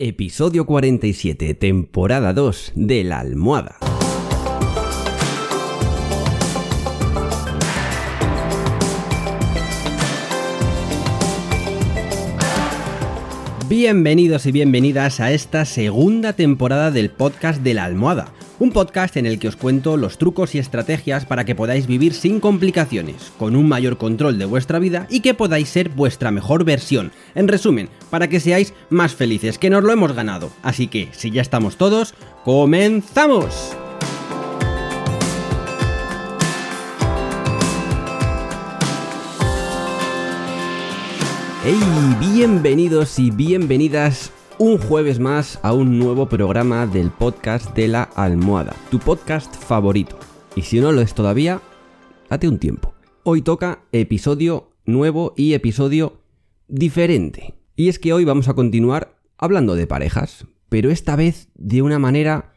Episodio 47, temporada 2 de La Almohada. Bienvenidos y bienvenidas a esta segunda temporada del podcast de La Almohada un podcast en el que os cuento los trucos y estrategias para que podáis vivir sin complicaciones, con un mayor control de vuestra vida y que podáis ser vuestra mejor versión. En resumen, para que seáis más felices, que nos lo hemos ganado. Así que, si ya estamos todos, ¡comenzamos! ¡Hey! Bienvenidos y bienvenidas un jueves más a un nuevo programa del podcast de la almohada, tu podcast favorito. Y si no lo es todavía, date un tiempo. Hoy toca episodio nuevo y episodio diferente. Y es que hoy vamos a continuar hablando de parejas, pero esta vez de una manera,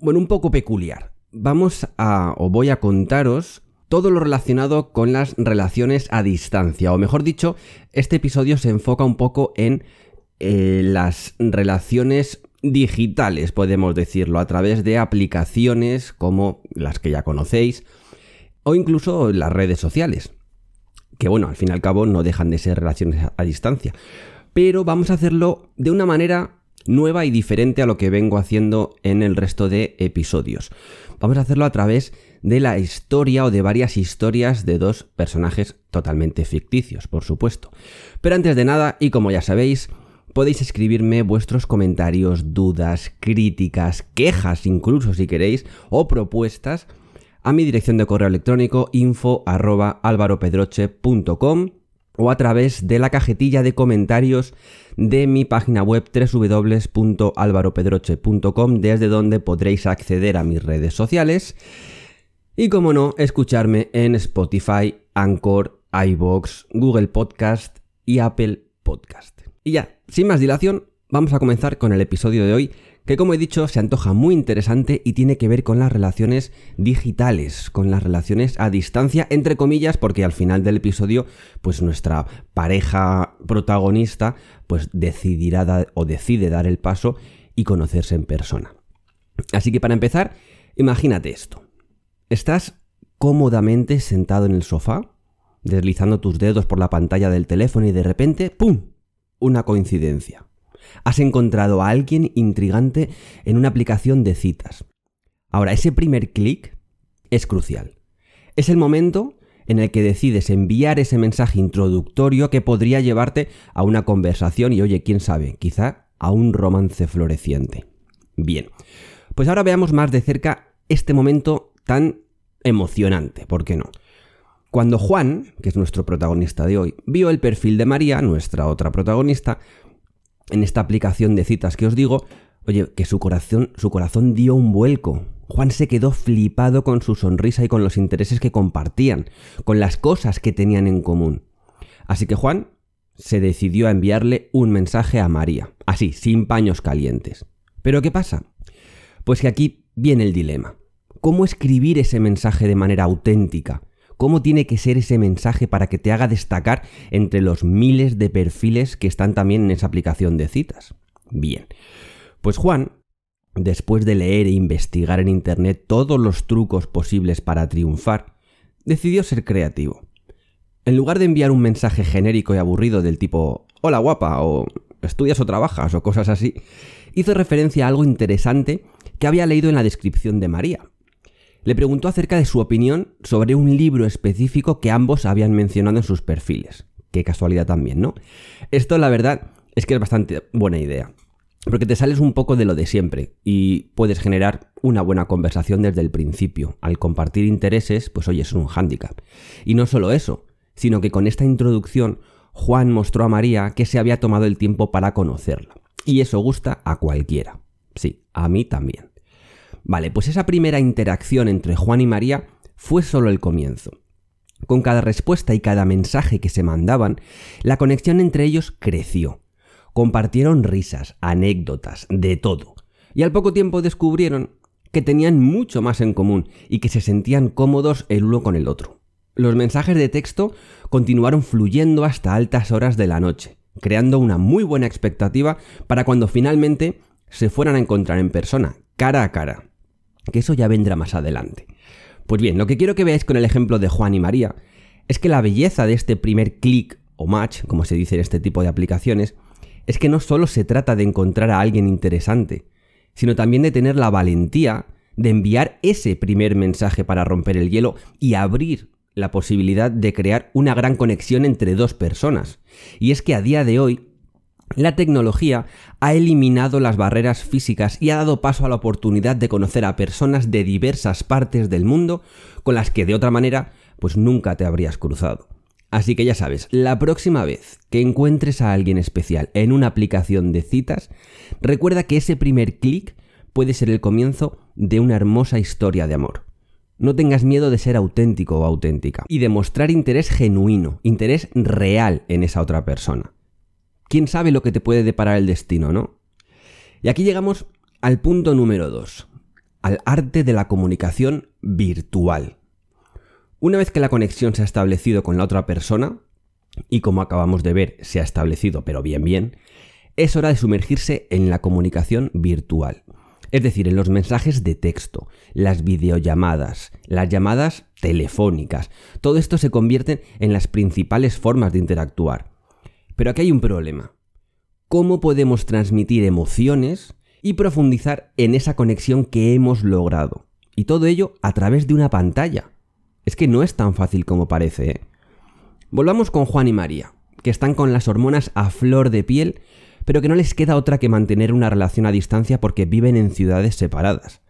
bueno, un poco peculiar. Vamos a, o voy a contaros todo lo relacionado con las relaciones a distancia, o mejor dicho, este episodio se enfoca un poco en eh, las relaciones digitales, podemos decirlo, a través de aplicaciones como las que ya conocéis, o incluso las redes sociales, que bueno, al fin y al cabo no dejan de ser relaciones a distancia. Pero vamos a hacerlo de una manera nueva y diferente a lo que vengo haciendo en el resto de episodios. Vamos a hacerlo a través de la historia o de varias historias de dos personajes totalmente ficticios, por supuesto. Pero antes de nada, y como ya sabéis, podéis escribirme vuestros comentarios, dudas, críticas, quejas incluso si queréis, o propuestas a mi dirección de correo electrónico info o a través de la cajetilla de comentarios de mi página web www.alvaropedroche.com desde donde podréis acceder a mis redes sociales y como no, escucharme en Spotify, Anchor, iBox, Google Podcast y Apple Podcast. Y ya, sin más dilación, vamos a comenzar con el episodio de hoy, que como he dicho se antoja muy interesante y tiene que ver con las relaciones digitales, con las relaciones a distancia, entre comillas, porque al final del episodio, pues nuestra pareja protagonista, pues decidirá o decide dar el paso y conocerse en persona. Así que para empezar, imagínate esto. Estás cómodamente sentado en el sofá, deslizando tus dedos por la pantalla del teléfono y de repente, ¡pum! Una coincidencia. Has encontrado a alguien intrigante en una aplicación de citas. Ahora, ese primer clic es crucial. Es el momento en el que decides enviar ese mensaje introductorio que podría llevarte a una conversación y, oye, quién sabe, quizá a un romance floreciente. Bien, pues ahora veamos más de cerca este momento tan emocionante, ¿por qué no? Cuando Juan, que es nuestro protagonista de hoy, vio el perfil de María, nuestra otra protagonista, en esta aplicación de citas que os digo, oye, que su corazón, su corazón dio un vuelco. Juan se quedó flipado con su sonrisa y con los intereses que compartían, con las cosas que tenían en común. Así que Juan se decidió a enviarle un mensaje a María, así, sin paños calientes. Pero ¿qué pasa? Pues que aquí viene el dilema. ¿Cómo escribir ese mensaje de manera auténtica? Cómo tiene que ser ese mensaje para que te haga destacar entre los miles de perfiles que están también en esa aplicación de citas. Bien, pues Juan, después de leer e investigar en Internet todos los trucos posibles para triunfar, decidió ser creativo. En lugar de enviar un mensaje genérico y aburrido del tipo Hola guapa o estudias o trabajas o cosas así, hizo referencia a algo interesante que había leído en la descripción de María, le preguntó acerca de su opinión sobre un libro específico que ambos habían mencionado en sus perfiles. Qué casualidad también, ¿no? Esto, la verdad, es que es bastante buena idea. Porque te sales un poco de lo de siempre y puedes generar una buena conversación desde el principio. Al compartir intereses, pues oye, es un hándicap. Y no solo eso, sino que con esta introducción Juan mostró a María que se había tomado el tiempo para conocerla. Y eso gusta a cualquiera. Sí, a mí también. Vale, pues esa primera interacción entre Juan y María fue solo el comienzo. Con cada respuesta y cada mensaje que se mandaban, la conexión entre ellos creció. Compartieron risas, anécdotas, de todo. Y al poco tiempo descubrieron que tenían mucho más en común y que se sentían cómodos el uno con el otro. Los mensajes de texto continuaron fluyendo hasta altas horas de la noche, creando una muy buena expectativa para cuando finalmente se fueran a encontrar en persona, cara a cara. Que eso ya vendrá más adelante. Pues bien, lo que quiero que veáis con el ejemplo de Juan y María es que la belleza de este primer clic o match, como se dice en este tipo de aplicaciones, es que no solo se trata de encontrar a alguien interesante, sino también de tener la valentía de enviar ese primer mensaje para romper el hielo y abrir la posibilidad de crear una gran conexión entre dos personas. Y es que a día de hoy la tecnología ha eliminado las barreras físicas y ha dado paso a la oportunidad de conocer a personas de diversas partes del mundo con las que de otra manera pues nunca te habrías cruzado. Así que ya sabes, la próxima vez que encuentres a alguien especial en una aplicación de citas, recuerda que ese primer clic puede ser el comienzo de una hermosa historia de amor. No tengas miedo de ser auténtico o auténtica y de mostrar interés genuino, interés real en esa otra persona quién sabe lo que te puede deparar el destino, ¿no? Y aquí llegamos al punto número 2, al arte de la comunicación virtual. Una vez que la conexión se ha establecido con la otra persona, y como acabamos de ver, se ha establecido pero bien bien, es hora de sumergirse en la comunicación virtual. Es decir, en los mensajes de texto, las videollamadas, las llamadas telefónicas. Todo esto se convierte en las principales formas de interactuar. Pero aquí hay un problema. ¿Cómo podemos transmitir emociones y profundizar en esa conexión que hemos logrado? Y todo ello a través de una pantalla. Es que no es tan fácil como parece. ¿eh? Volvamos con Juan y María, que están con las hormonas a flor de piel, pero que no les queda otra que mantener una relación a distancia porque viven en ciudades separadas.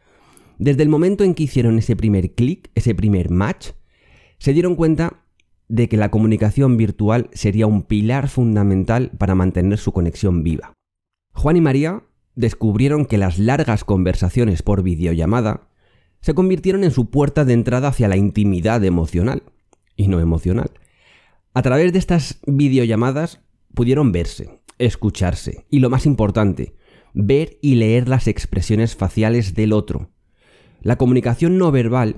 Desde el momento en que hicieron ese primer clic, ese primer match, se dieron cuenta de que la comunicación virtual sería un pilar fundamental para mantener su conexión viva. Juan y María descubrieron que las largas conversaciones por videollamada se convirtieron en su puerta de entrada hacia la intimidad emocional y no emocional. A través de estas videollamadas pudieron verse, escucharse y lo más importante, ver y leer las expresiones faciales del otro. La comunicación no verbal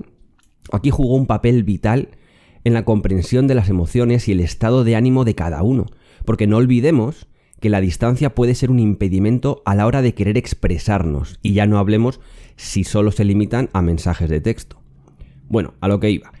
aquí jugó un papel vital en la comprensión de las emociones y el estado de ánimo de cada uno, porque no olvidemos que la distancia puede ser un impedimento a la hora de querer expresarnos, y ya no hablemos si solo se limitan a mensajes de texto. Bueno, a lo que iba.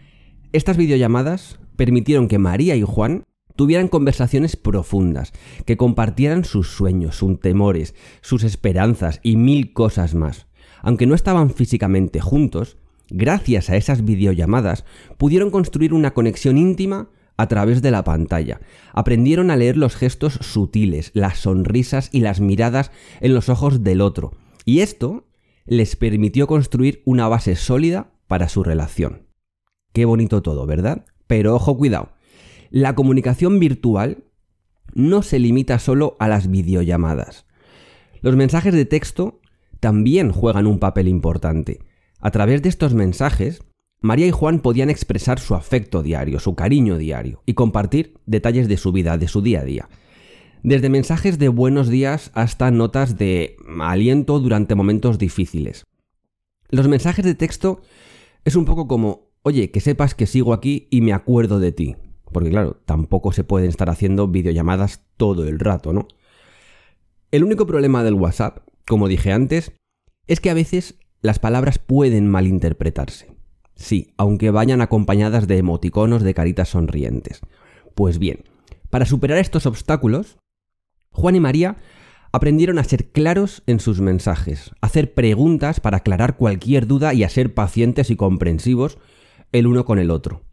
Estas videollamadas permitieron que María y Juan tuvieran conversaciones profundas, que compartieran sus sueños, sus temores, sus esperanzas y mil cosas más. Aunque no estaban físicamente juntos, Gracias a esas videollamadas pudieron construir una conexión íntima a través de la pantalla. Aprendieron a leer los gestos sutiles, las sonrisas y las miradas en los ojos del otro. Y esto les permitió construir una base sólida para su relación. Qué bonito todo, ¿verdad? Pero ojo, cuidado. La comunicación virtual no se limita solo a las videollamadas. Los mensajes de texto también juegan un papel importante. A través de estos mensajes, María y Juan podían expresar su afecto diario, su cariño diario y compartir detalles de su vida, de su día a día. Desde mensajes de buenos días hasta notas de aliento durante momentos difíciles. Los mensajes de texto es un poco como, oye, que sepas que sigo aquí y me acuerdo de ti. Porque claro, tampoco se pueden estar haciendo videollamadas todo el rato, ¿no? El único problema del WhatsApp, como dije antes, es que a veces las palabras pueden malinterpretarse. Sí, aunque vayan acompañadas de emoticonos de caritas sonrientes. Pues bien, para superar estos obstáculos, Juan y María aprendieron a ser claros en sus mensajes, a hacer preguntas para aclarar cualquier duda y a ser pacientes y comprensivos el uno con el otro.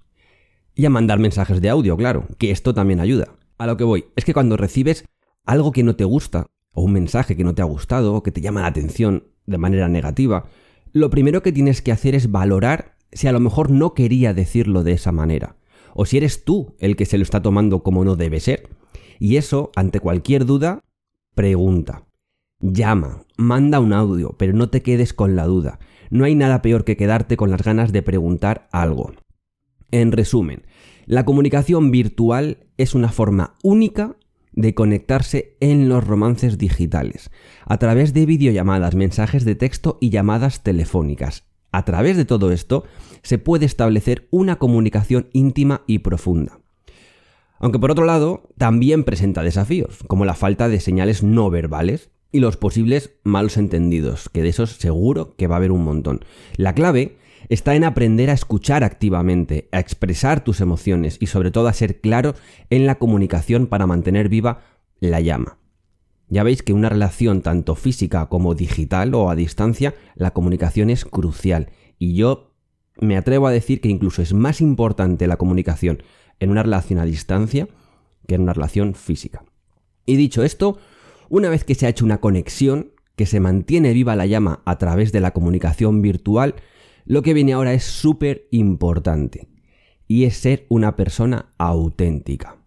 Y a mandar mensajes de audio, claro, que esto también ayuda. A lo que voy, es que cuando recibes algo que no te gusta, o un mensaje que no te ha gustado, o que te llama la atención, de manera negativa, lo primero que tienes que hacer es valorar si a lo mejor no quería decirlo de esa manera, o si eres tú el que se lo está tomando como no debe ser. Y eso, ante cualquier duda, pregunta. Llama, manda un audio, pero no te quedes con la duda. No hay nada peor que quedarte con las ganas de preguntar algo. En resumen, la comunicación virtual es una forma única de conectarse en los romances digitales, a través de videollamadas, mensajes de texto y llamadas telefónicas. A través de todo esto se puede establecer una comunicación íntima y profunda. Aunque por otro lado, también presenta desafíos, como la falta de señales no verbales y los posibles malos entendidos, que de esos seguro que va a haber un montón. La clave está en aprender a escuchar activamente, a expresar tus emociones y sobre todo a ser claro en la comunicación para mantener viva la llama. Ya veis que una relación tanto física como digital o a distancia, la comunicación es crucial y yo me atrevo a decir que incluso es más importante la comunicación en una relación a distancia que en una relación física. Y dicho esto, una vez que se ha hecho una conexión, que se mantiene viva la llama a través de la comunicación virtual, lo que viene ahora es súper importante. Y es ser una persona auténtica.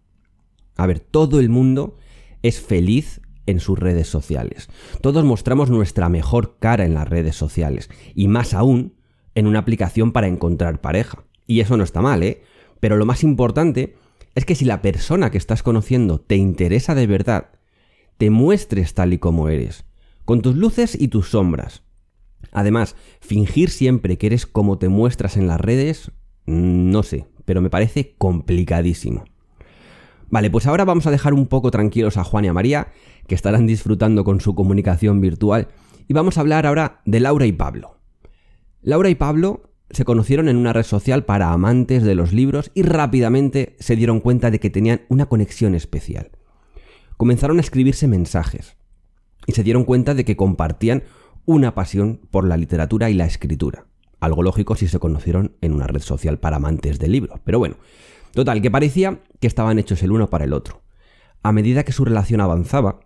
A ver, todo el mundo es feliz en sus redes sociales. Todos mostramos nuestra mejor cara en las redes sociales. Y más aún en una aplicación para encontrar pareja. Y eso no está mal, ¿eh? Pero lo más importante es que si la persona que estás conociendo te interesa de verdad, te muestres tal y como eres, con tus luces y tus sombras. Además, fingir siempre que eres como te muestras en las redes, mm, no sé, pero me parece complicadísimo. Vale, pues ahora vamos a dejar un poco tranquilos a Juan y a María, que estarán disfrutando con su comunicación virtual, y vamos a hablar ahora de Laura y Pablo. Laura y Pablo se conocieron en una red social para amantes de los libros y rápidamente se dieron cuenta de que tenían una conexión especial. Comenzaron a escribirse mensajes y se dieron cuenta de que compartían una pasión por la literatura y la escritura. Algo lógico si se conocieron en una red social para amantes de libros. Pero bueno, total, que parecía que estaban hechos el uno para el otro. A medida que su relación avanzaba,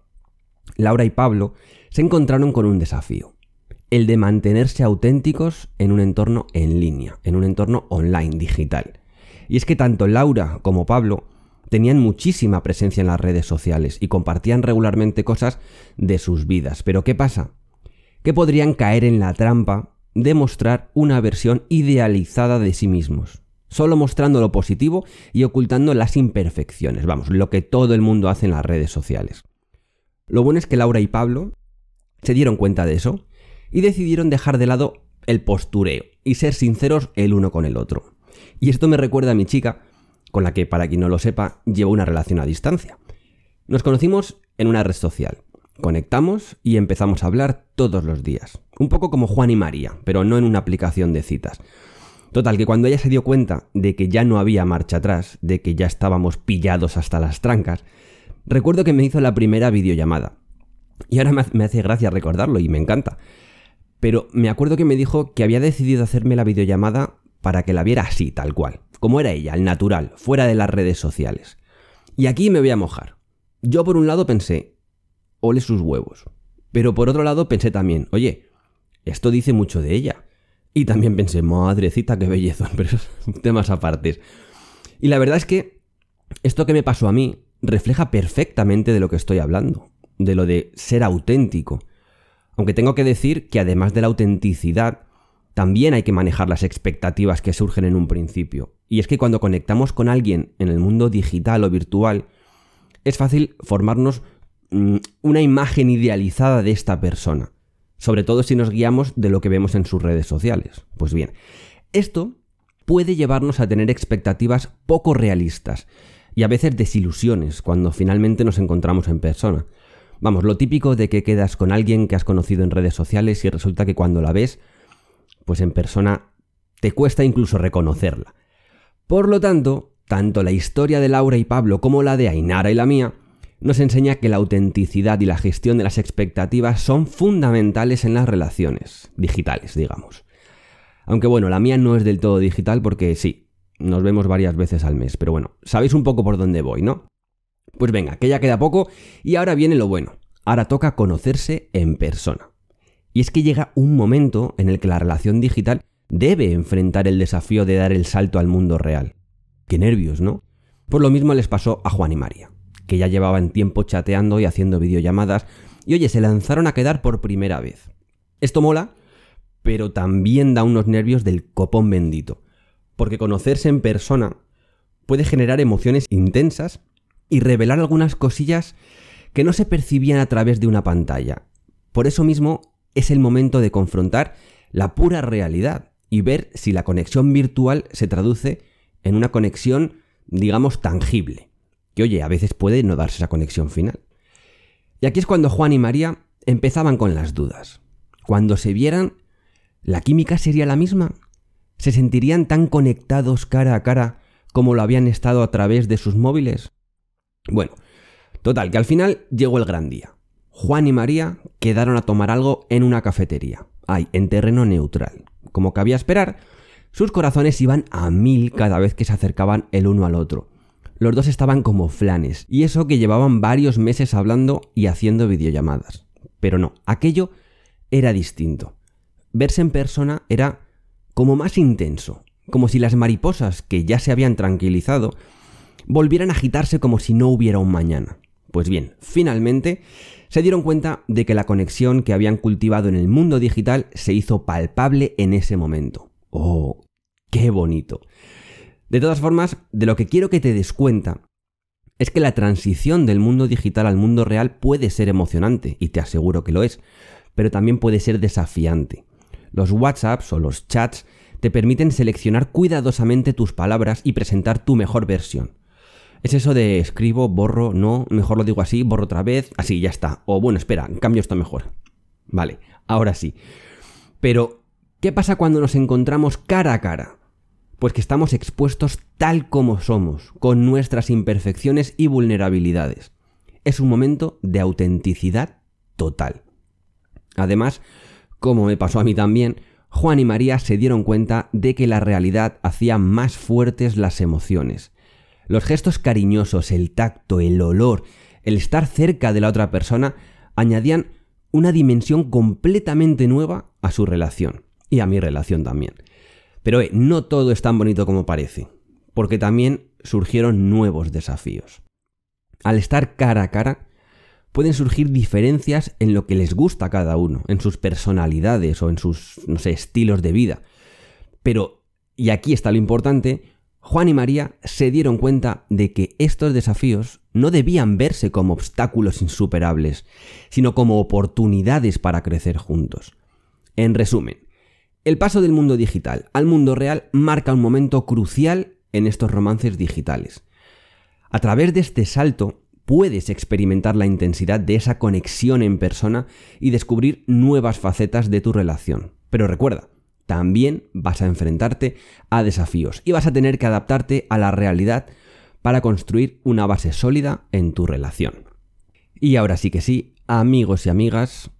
Laura y Pablo se encontraron con un desafío el de mantenerse auténticos en un entorno en línea, en un entorno online, digital. Y es que tanto Laura como Pablo tenían muchísima presencia en las redes sociales y compartían regularmente cosas de sus vidas. Pero ¿qué pasa? Que podrían caer en la trampa de mostrar una versión idealizada de sí mismos, solo mostrando lo positivo y ocultando las imperfecciones, vamos, lo que todo el mundo hace en las redes sociales. Lo bueno es que Laura y Pablo se dieron cuenta de eso y decidieron dejar de lado el postureo y ser sinceros el uno con el otro. Y esto me recuerda a mi chica, con la que, para quien no lo sepa, llevo una relación a distancia. Nos conocimos en una red social, conectamos y empezamos a hablar todos los días. Un poco como Juan y María, pero no en una aplicación de citas. Total, que cuando ella se dio cuenta de que ya no había marcha atrás, de que ya estábamos pillados hasta las trancas, recuerdo que me hizo la primera videollamada. Y ahora me hace gracia recordarlo y me encanta pero me acuerdo que me dijo que había decidido hacerme la videollamada para que la viera así, tal cual, como era ella, al natural, fuera de las redes sociales. Y aquí me voy a mojar. Yo por un lado pensé, ole sus huevos. Pero por otro lado pensé también, oye, esto dice mucho de ella. Y también pensé, madrecita, qué belleza, pero esos temas apartes. Y la verdad es que esto que me pasó a mí refleja perfectamente de lo que estoy hablando, de lo de ser auténtico, aunque tengo que decir que además de la autenticidad, también hay que manejar las expectativas que surgen en un principio. Y es que cuando conectamos con alguien en el mundo digital o virtual, es fácil formarnos una imagen idealizada de esta persona, sobre todo si nos guiamos de lo que vemos en sus redes sociales. Pues bien, esto puede llevarnos a tener expectativas poco realistas y a veces desilusiones cuando finalmente nos encontramos en persona. Vamos, lo típico de que quedas con alguien que has conocido en redes sociales y resulta que cuando la ves, pues en persona te cuesta incluso reconocerla. Por lo tanto, tanto la historia de Laura y Pablo como la de Ainara y la mía nos enseña que la autenticidad y la gestión de las expectativas son fundamentales en las relaciones digitales, digamos. Aunque bueno, la mía no es del todo digital porque sí, nos vemos varias veces al mes, pero bueno, sabéis un poco por dónde voy, ¿no? Pues venga, que ya queda poco y ahora viene lo bueno. Ahora toca conocerse en persona. Y es que llega un momento en el que la relación digital debe enfrentar el desafío de dar el salto al mundo real. Qué nervios, ¿no? Pues lo mismo les pasó a Juan y María, que ya llevaban tiempo chateando y haciendo videollamadas, y oye, se lanzaron a quedar por primera vez. Esto mola, pero también da unos nervios del copón bendito, porque conocerse en persona puede generar emociones intensas y revelar algunas cosillas que no se percibían a través de una pantalla. Por eso mismo es el momento de confrontar la pura realidad y ver si la conexión virtual se traduce en una conexión, digamos, tangible. Que oye, a veces puede no darse esa conexión final. Y aquí es cuando Juan y María empezaban con las dudas. Cuando se vieran, ¿la química sería la misma? ¿Se sentirían tan conectados cara a cara como lo habían estado a través de sus móviles? Bueno, total, que al final llegó el gran día. Juan y María quedaron a tomar algo en una cafetería, ay, en terreno neutral. Como cabía esperar, sus corazones iban a mil cada vez que se acercaban el uno al otro. Los dos estaban como flanes, y eso que llevaban varios meses hablando y haciendo videollamadas. Pero no, aquello era distinto. Verse en persona era como más intenso, como si las mariposas, que ya se habían tranquilizado, volvieran a agitarse como si no hubiera un mañana. Pues bien, finalmente se dieron cuenta de que la conexión que habían cultivado en el mundo digital se hizo palpable en ese momento. ¡Oh, qué bonito! De todas formas, de lo que quiero que te des cuenta es que la transición del mundo digital al mundo real puede ser emocionante, y te aseguro que lo es, pero también puede ser desafiante. Los WhatsApps o los chats te permiten seleccionar cuidadosamente tus palabras y presentar tu mejor versión. Es eso de escribo, borro, no, mejor lo digo así, borro otra vez, así, ya está. O bueno, espera, cambio esto mejor. Vale, ahora sí. Pero, ¿qué pasa cuando nos encontramos cara a cara? Pues que estamos expuestos tal como somos, con nuestras imperfecciones y vulnerabilidades. Es un momento de autenticidad total. Además, como me pasó a mí también, Juan y María se dieron cuenta de que la realidad hacía más fuertes las emociones. Los gestos cariñosos, el tacto, el olor, el estar cerca de la otra persona añadían una dimensión completamente nueva a su relación y a mi relación también. Pero eh, no todo es tan bonito como parece, porque también surgieron nuevos desafíos. Al estar cara a cara, pueden surgir diferencias en lo que les gusta a cada uno, en sus personalidades o en sus, estilos de vida. Pero, y aquí está lo importante, Juan y María se dieron cuenta de que estos desafíos no debían verse como obstáculos insuperables, sino como oportunidades para crecer juntos. En resumen, el paso del mundo digital al mundo real marca un momento crucial en estos romances digitales. A través de este salto, puedes experimentar la intensidad de esa conexión en persona y descubrir nuevas facetas de tu relación. Pero recuerda, también vas a enfrentarte a desafíos y vas a tener que adaptarte a la realidad para construir una base sólida en tu relación. Y ahora sí que sí, amigos y amigas,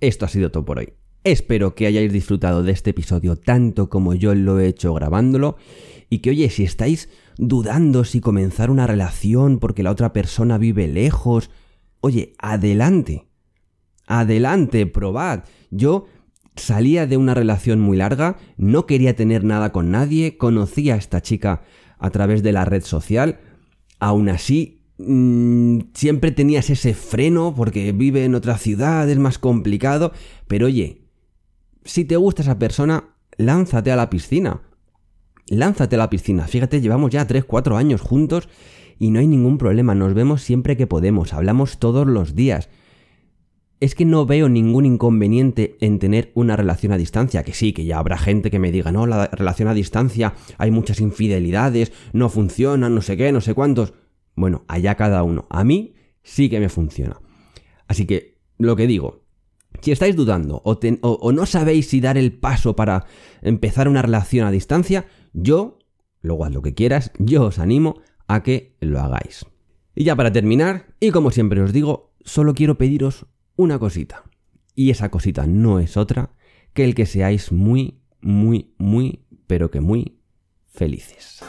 esto ha sido todo por hoy. Espero que hayáis disfrutado de este episodio tanto como yo lo he hecho grabándolo y que oye, si estáis dudando si comenzar una relación porque la otra persona vive lejos. Oye, adelante. Adelante, probad. Yo salía de una relación muy larga, no quería tener nada con nadie, conocía a esta chica a través de la red social. Aún así, mmm, siempre tenías ese freno porque vive en otra ciudad, es más complicado. Pero oye, si te gusta esa persona, lánzate a la piscina lánzate a la piscina. Fíjate, llevamos ya 3, 4 años juntos y no hay ningún problema. Nos vemos siempre que podemos, hablamos todos los días. Es que no veo ningún inconveniente en tener una relación a distancia, que sí, que ya habrá gente que me diga, no, la relación a distancia, hay muchas infidelidades, no funciona, no sé qué, no sé cuántos. Bueno, allá cada uno. A mí sí que me funciona. Así que, lo que digo, si estáis dudando o, no sabéis si dar el paso para empezar una relación a distancia, yo, luego haz lo que quieras, yo os animo a que lo hagáis. Y ya para terminar, y como siempre os digo, solo quiero pediros una cosita. Y esa cosita no es otra que el que seáis muy, muy, muy, pero que muy felices.